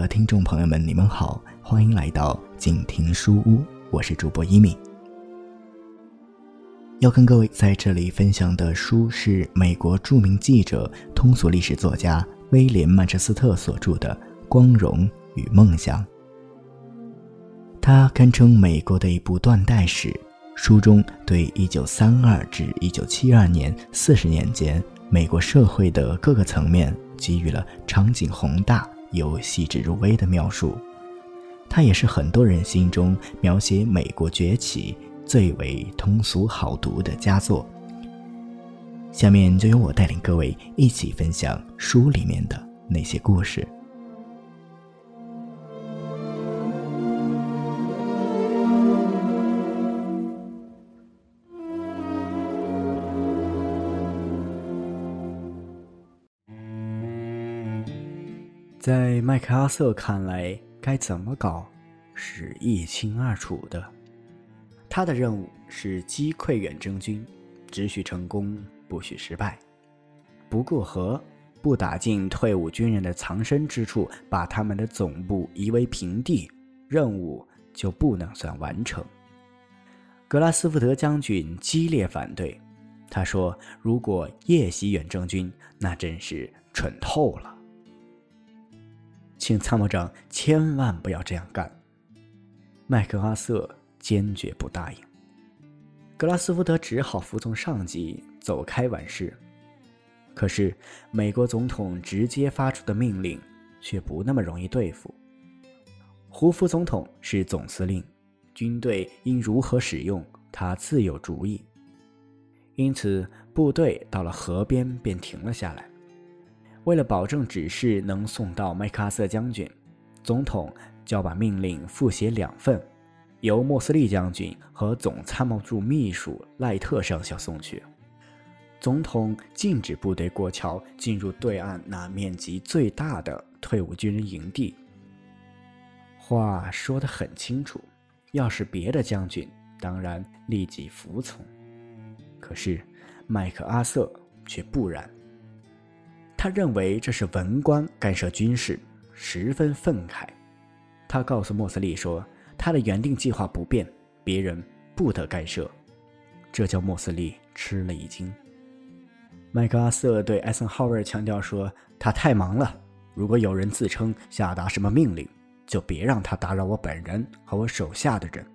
的听众朋友们，你们好，欢迎来到静听书屋，我是主播一米。要跟各位在这里分享的书是美国著名记者、通俗历史作家威廉·曼彻斯特所著的《光荣与梦想》。它堪称美国的一部断代史，书中对1932至1972年40年间美国社会的各个层面给予了场景宏大。有细致入微的描述，它也是很多人心中描写美国崛起最为通俗好读的佳作。下面就由我带领各位一起分享书里面的那些故事。在麦克阿瑟看来，该怎么搞是一清二楚的。他的任务是击溃远征军，只许成功，不许失败。不过河，不打进退伍军人的藏身之处，把他们的总部夷为平地，任务就不能算完成。格拉斯福德将军激烈反对，他说：“如果夜袭远征军，那真是蠢透了。”请参谋长千万不要这样干。麦克阿瑟坚决不答应。格拉斯福德只好服从上级，走开完事。可是美国总统直接发出的命令却不那么容易对付。胡佛总统是总司令，军队应如何使用，他自有主意。因此，部队到了河边便停了下来。为了保证指示能送到麦克阿瑟将军，总统就要把命令复写两份，由莫斯利将军和总参谋处秘书赖特上校送去。总统禁止部队过桥进入对岸那面积最大的退伍军人营地。话说得很清楚，要是别的将军，当然立即服从。可是麦克阿瑟却不然。他认为这是文官干涉军事，十分愤慨。他告诉莫斯利说：“他的原定计划不变，别人不得干涉。”这叫莫斯利吃了一惊。麦克阿瑟对艾森豪威尔强调说：“他太忙了，如果有人自称下达什么命令，就别让他打扰我本人和我手下的人。”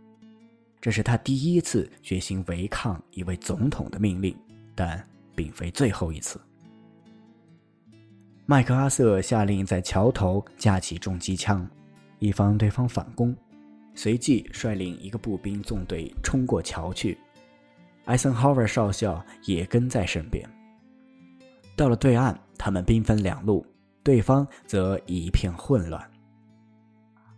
这是他第一次决心违抗一位总统的命令，但并非最后一次。麦克阿瑟下令在桥头架起重机枪，以防对方反攻。随即率领一个步兵纵队冲过桥去，艾森豪威尔少校也跟在身边。到了对岸，他们兵分两路，对方则一片混乱。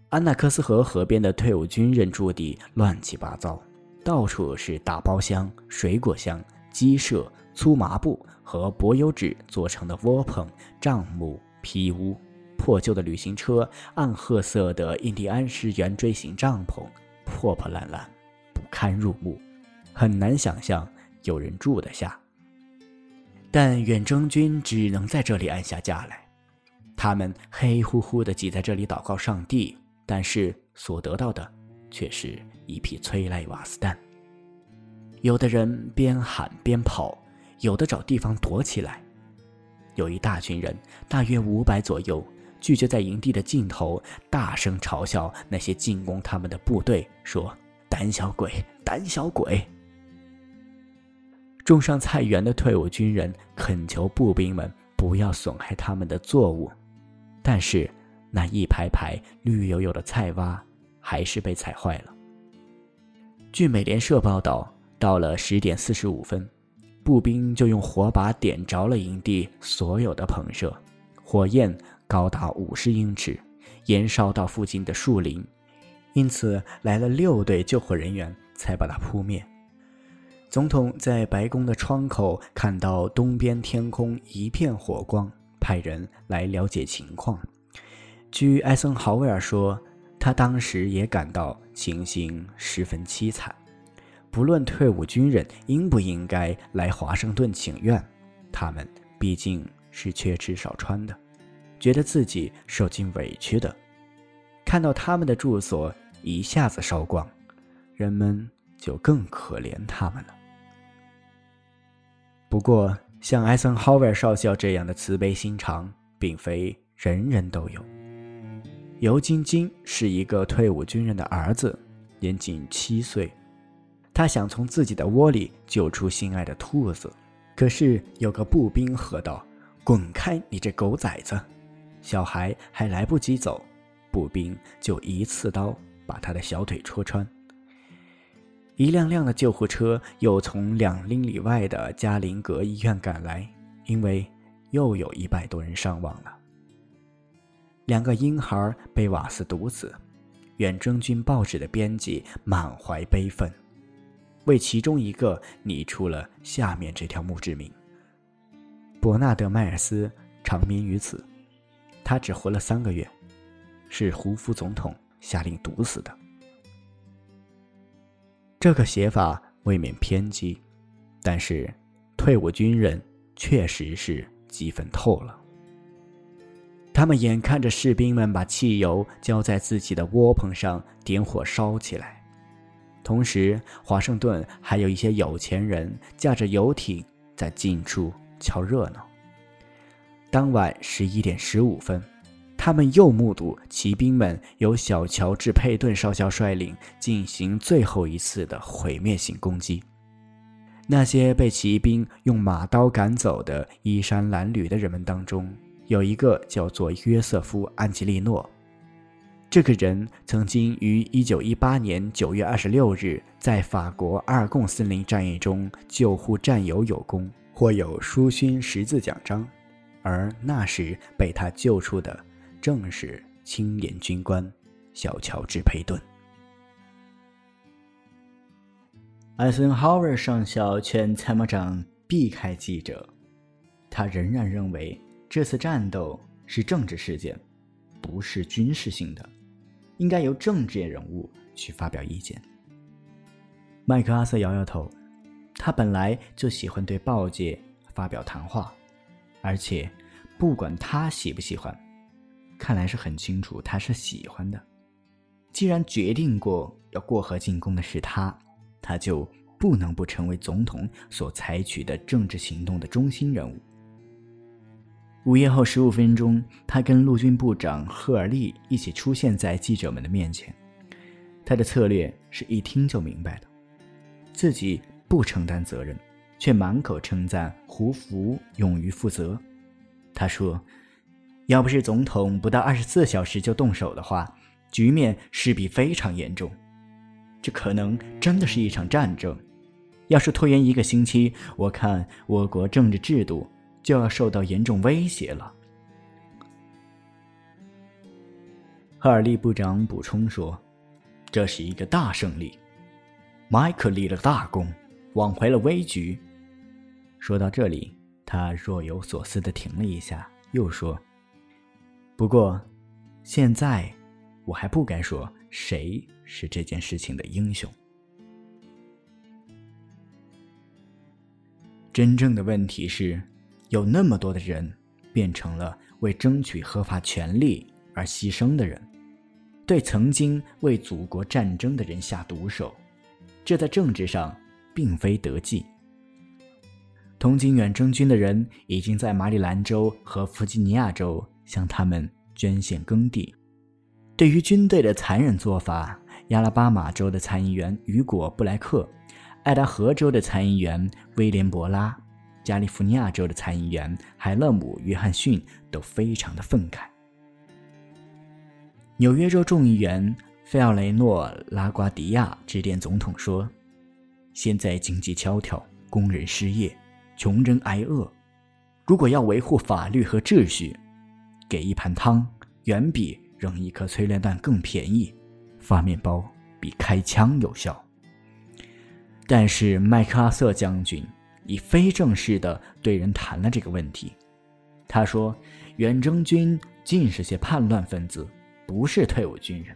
安纳克斯河河边的退伍军人驻地乱七八糟，到处是大包厢、水果箱、鸡舍。粗麻布和柏油纸做成的窝棚、帐幕、皮屋，破旧的旅行车、暗褐色的印第安式圆锥形帐篷，破破烂烂，不堪入目，很难想象有人住得下。但远征军只能在这里安下家来，他们黑乎乎地挤在这里祷告上帝，但是所得到的却是一批催泪瓦斯弹。有的人边喊边跑。有的找地方躲起来，有一大群人，大约五百左右，聚集在营地的尽头，大声嘲笑那些进攻他们的部队，说：“胆小鬼，胆小鬼！”种上菜园的退伍军人恳求步兵们不要损害他们的作物，但是那一排排绿油油的菜洼还是被踩坏了。据美联社报道，到了十点四十五分。步兵就用火把点着了营地所有的棚舍，火焰高达五十英尺，延烧到附近的树林，因此来了六队救火人员才把它扑灭。总统在白宫的窗口看到东边天空一片火光，派人来了解情况。据艾森豪威尔说，他当时也感到情形十分凄惨。不论退伍军人应不应该来华盛顿请愿，他们毕竟是缺吃少穿的，觉得自己受尽委屈的。看到他们的住所一下子烧光，人们就更可怜他们了。不过，像艾森豪威尔少校这样的慈悲心肠，并非人人都有。尤金金是一个退伍军人的儿子，年仅七岁。他想从自己的窝里救出心爱的兔子，可是有个步兵喝道：“滚开，你这狗崽子！”小孩还来不及走，步兵就一刺刀把他的小腿戳穿。一辆辆的救护车又从两英里外的加林格医院赶来，因为又有一百多人伤亡了。两个婴孩被瓦斯毒死，远征军报纸的编辑满怀悲愤，为其中一个拟出了下面这条墓志铭：伯纳德·迈尔斯长眠于此，他只活了三个月，是胡夫总统下令毒死的。这个写法未免偏激，但是退伍军人确实是激愤透了。他们眼看着士兵们把汽油浇在自己的窝棚上，点火烧起来。同时，华盛顿还有一些有钱人驾着游艇在近处瞧热闹。当晚十一点十五分，他们又目睹骑兵们由小乔治·佩顿少校率领进行最后一次的毁灭性攻击。那些被骑兵用马刀赶走的衣衫褴褛的人们当中。有一个叫做约瑟夫·安吉利诺，这个人曾经于1918年9月26日在法国阿尔贡森林战役中救护战友有功，获有书勋十字奖章，而那时被他救出的正是青年军官小乔治·佩顿。艾森豪威尔上校劝参谋长避开记者，他仍然认为。这次战斗是政治事件，不是军事性的，应该由政治人物去发表意见。麦克阿瑟摇摇头，他本来就喜欢对报界发表谈话，而且不管他喜不喜欢，看来是很清楚他是喜欢的。既然决定过要过河进攻的是他，他就不能不成为总统所采取的政治行动的中心人物。午夜后十五分钟，他跟陆军部长赫尔利一起出现在记者们的面前。他的策略是一听就明白的，自己不承担责任，却满口称赞胡佛勇于负责。他说：“要不是总统不到二十四小时就动手的话，局面势必非常严重。这可能真的是一场战争。要是拖延一个星期，我看我国政治制度……”就要受到严重威胁了。赫尔利部长补充说：“这是一个大胜利，麦克立了大功，挽回了危局。”说到这里，他若有所思的停了一下，又说：“不过，现在我还不该说谁是这件事情的英雄。真正的问题是。”有那么多的人变成了为争取合法权利而牺牲的人，对曾经为祖国战争的人下毒手，这在政治上并非得计。同情远征军的人已经在马里兰州和弗吉尼亚州向他们捐献耕地。对于军队的残忍做法，亚拉巴马州的参议员雨果·布莱克，爱达荷州的参议员威廉·博拉。加利福尼亚州的参议员海勒姆·约翰逊都非常的愤慨。纽约州众议员费奥雷诺·拉瓜迪亚致电总统说：“现在经济萧条，工人失业，穷人挨饿。如果要维护法律和秩序，给一盘汤远比扔一颗催泪弹更便宜。发面包比开枪有效。”但是麦克阿瑟将军。以非正式的对人谈了这个问题，他说：“远征军尽是些叛乱分子，不是退伍军人。”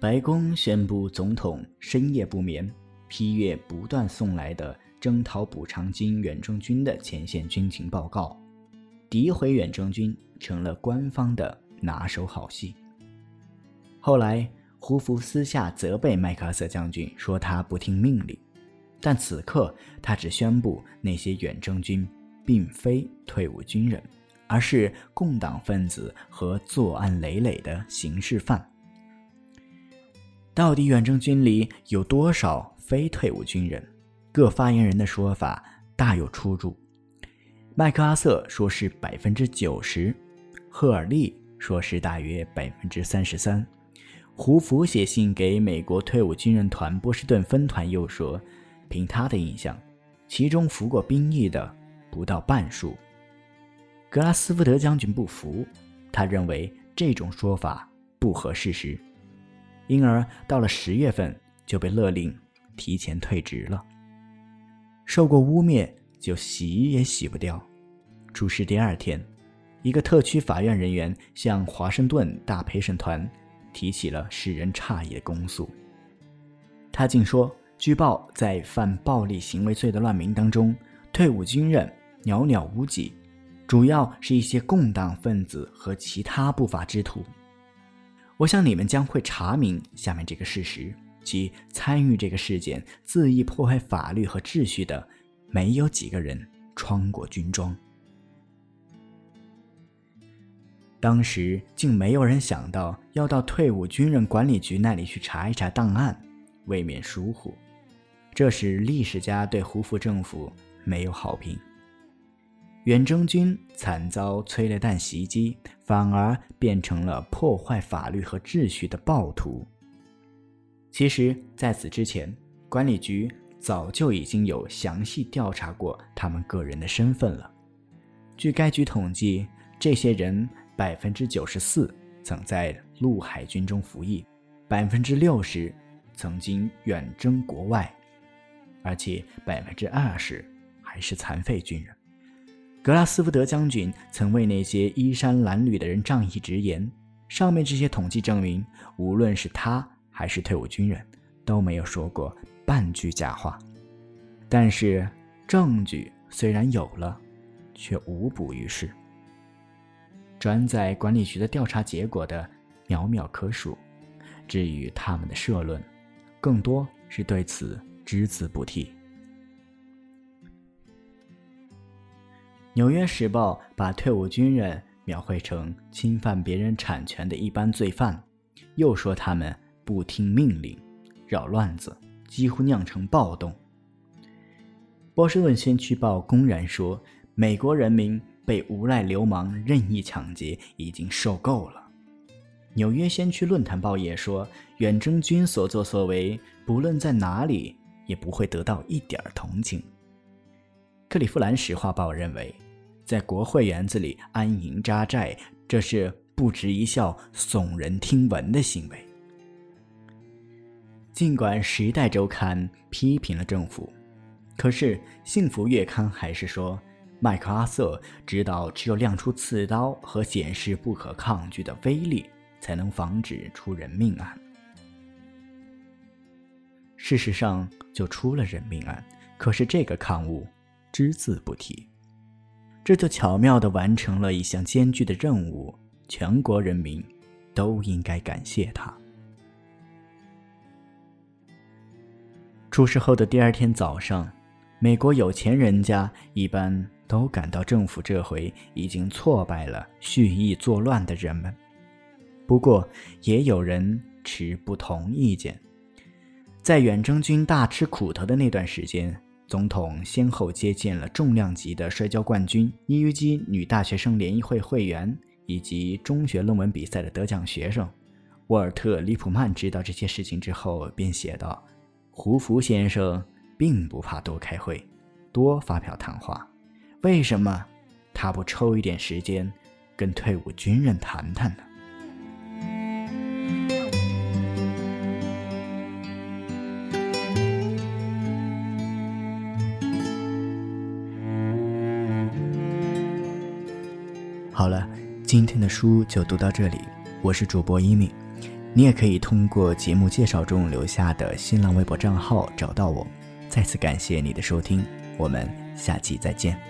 白宫宣布，总统深夜不眠，批阅不断送来的征讨补偿金远征军的前线军情报告。诋毁远征军成了官方的拿手好戏。后来，胡佛私下责备麦克阿瑟将军，说他不听命令，但此刻他只宣布那些远征军并非退伍军人，而是共党分子和作案累累的刑事犯。到底远征军里有多少非退伍军人？各发言人的说法大有出入。麦克阿瑟说是百分之九十，赫尔利说是大约百分之三十三。胡佛写信给美国退伍军人团波士顿分团又说，凭他的印象，其中服过兵役的不到半数。格拉斯福德将军不服，他认为这种说法不合事实。因而到了十月份就被勒令提前退职了。受过污蔑就洗也洗不掉。出事第二天，一个特区法院人员向华盛顿大陪审团提起了使人诧异的公诉。他竟说，据报在犯暴力行为罪的乱民当中，退伍军人寥寥无几，主要是一些共党分子和其他不法之徒。我想你们将会查明下面这个事实：即参与这个事件、恣意破坏法律和秩序的，没有几个人穿过军装。当时竟没有人想到要到退伍军人管理局那里去查一查档案，未免疏忽，这使历史家对胡佛政府没有好评。远征军惨遭催泪弹袭击，反而变成了破坏法律和秩序的暴徒。其实，在此之前，管理局早就已经有详细调查过他们个人的身份了。据该局统计，这些人百分之九十四曾在陆海军中服役，百分之六十曾经远征国外，而且百分之二十还是残废军人。格拉斯福德将军曾为那些衣衫褴褛的人仗义直言：“上面这些统计证明，无论是他还是退伍军人，都没有说过半句假话。”但是证据虽然有了，却无补于事。转载管理局的调查结果的寥寥可数，至于他们的社论，更多是对此只字不提。《纽约时报》把退伍军人描绘成侵犯别人产权的一般罪犯，又说他们不听命令、扰乱子，几乎酿成暴动。《波士顿先驱报》公然说，美国人民被无赖流氓任意抢劫已经受够了。《纽约先驱论坛报》也说，远征军所作所为，不论在哪里，也不会得到一点同情。克利夫兰石化报认为，在国会园子里安营扎寨，这是不值一笑、耸人听闻的行为。尽管《时代周刊》批评了政府，可是《幸福月刊》还是说，麦克阿瑟知道，只有亮出刺刀和显示不可抗拒的威力，才能防止出人命案。事实上，就出了人命案。可是这个刊物。只字不提，这就巧妙地完成了一项艰巨的任务。全国人民都应该感谢他。出事后的第二天早上，美国有钱人家一般都感到政府这回已经挫败了蓄意作乱的人们。不过，也有人持不同意见。在远征军大吃苦头的那段时间。总统先后接见了重量级的摔跤冠军、伊虞基女大学生联谊会会员以及中学论文比赛的得奖学生。沃尔特·里普曼知道这些事情之后，便写道：“胡佛先生并不怕多开会、多发表谈话，为什么他不抽一点时间跟退伍军人谈谈呢？”好了，今天的书就读到这里。我是主播一敏，你也可以通过节目介绍中留下的新浪微博账号找到我。再次感谢你的收听，我们下期再见。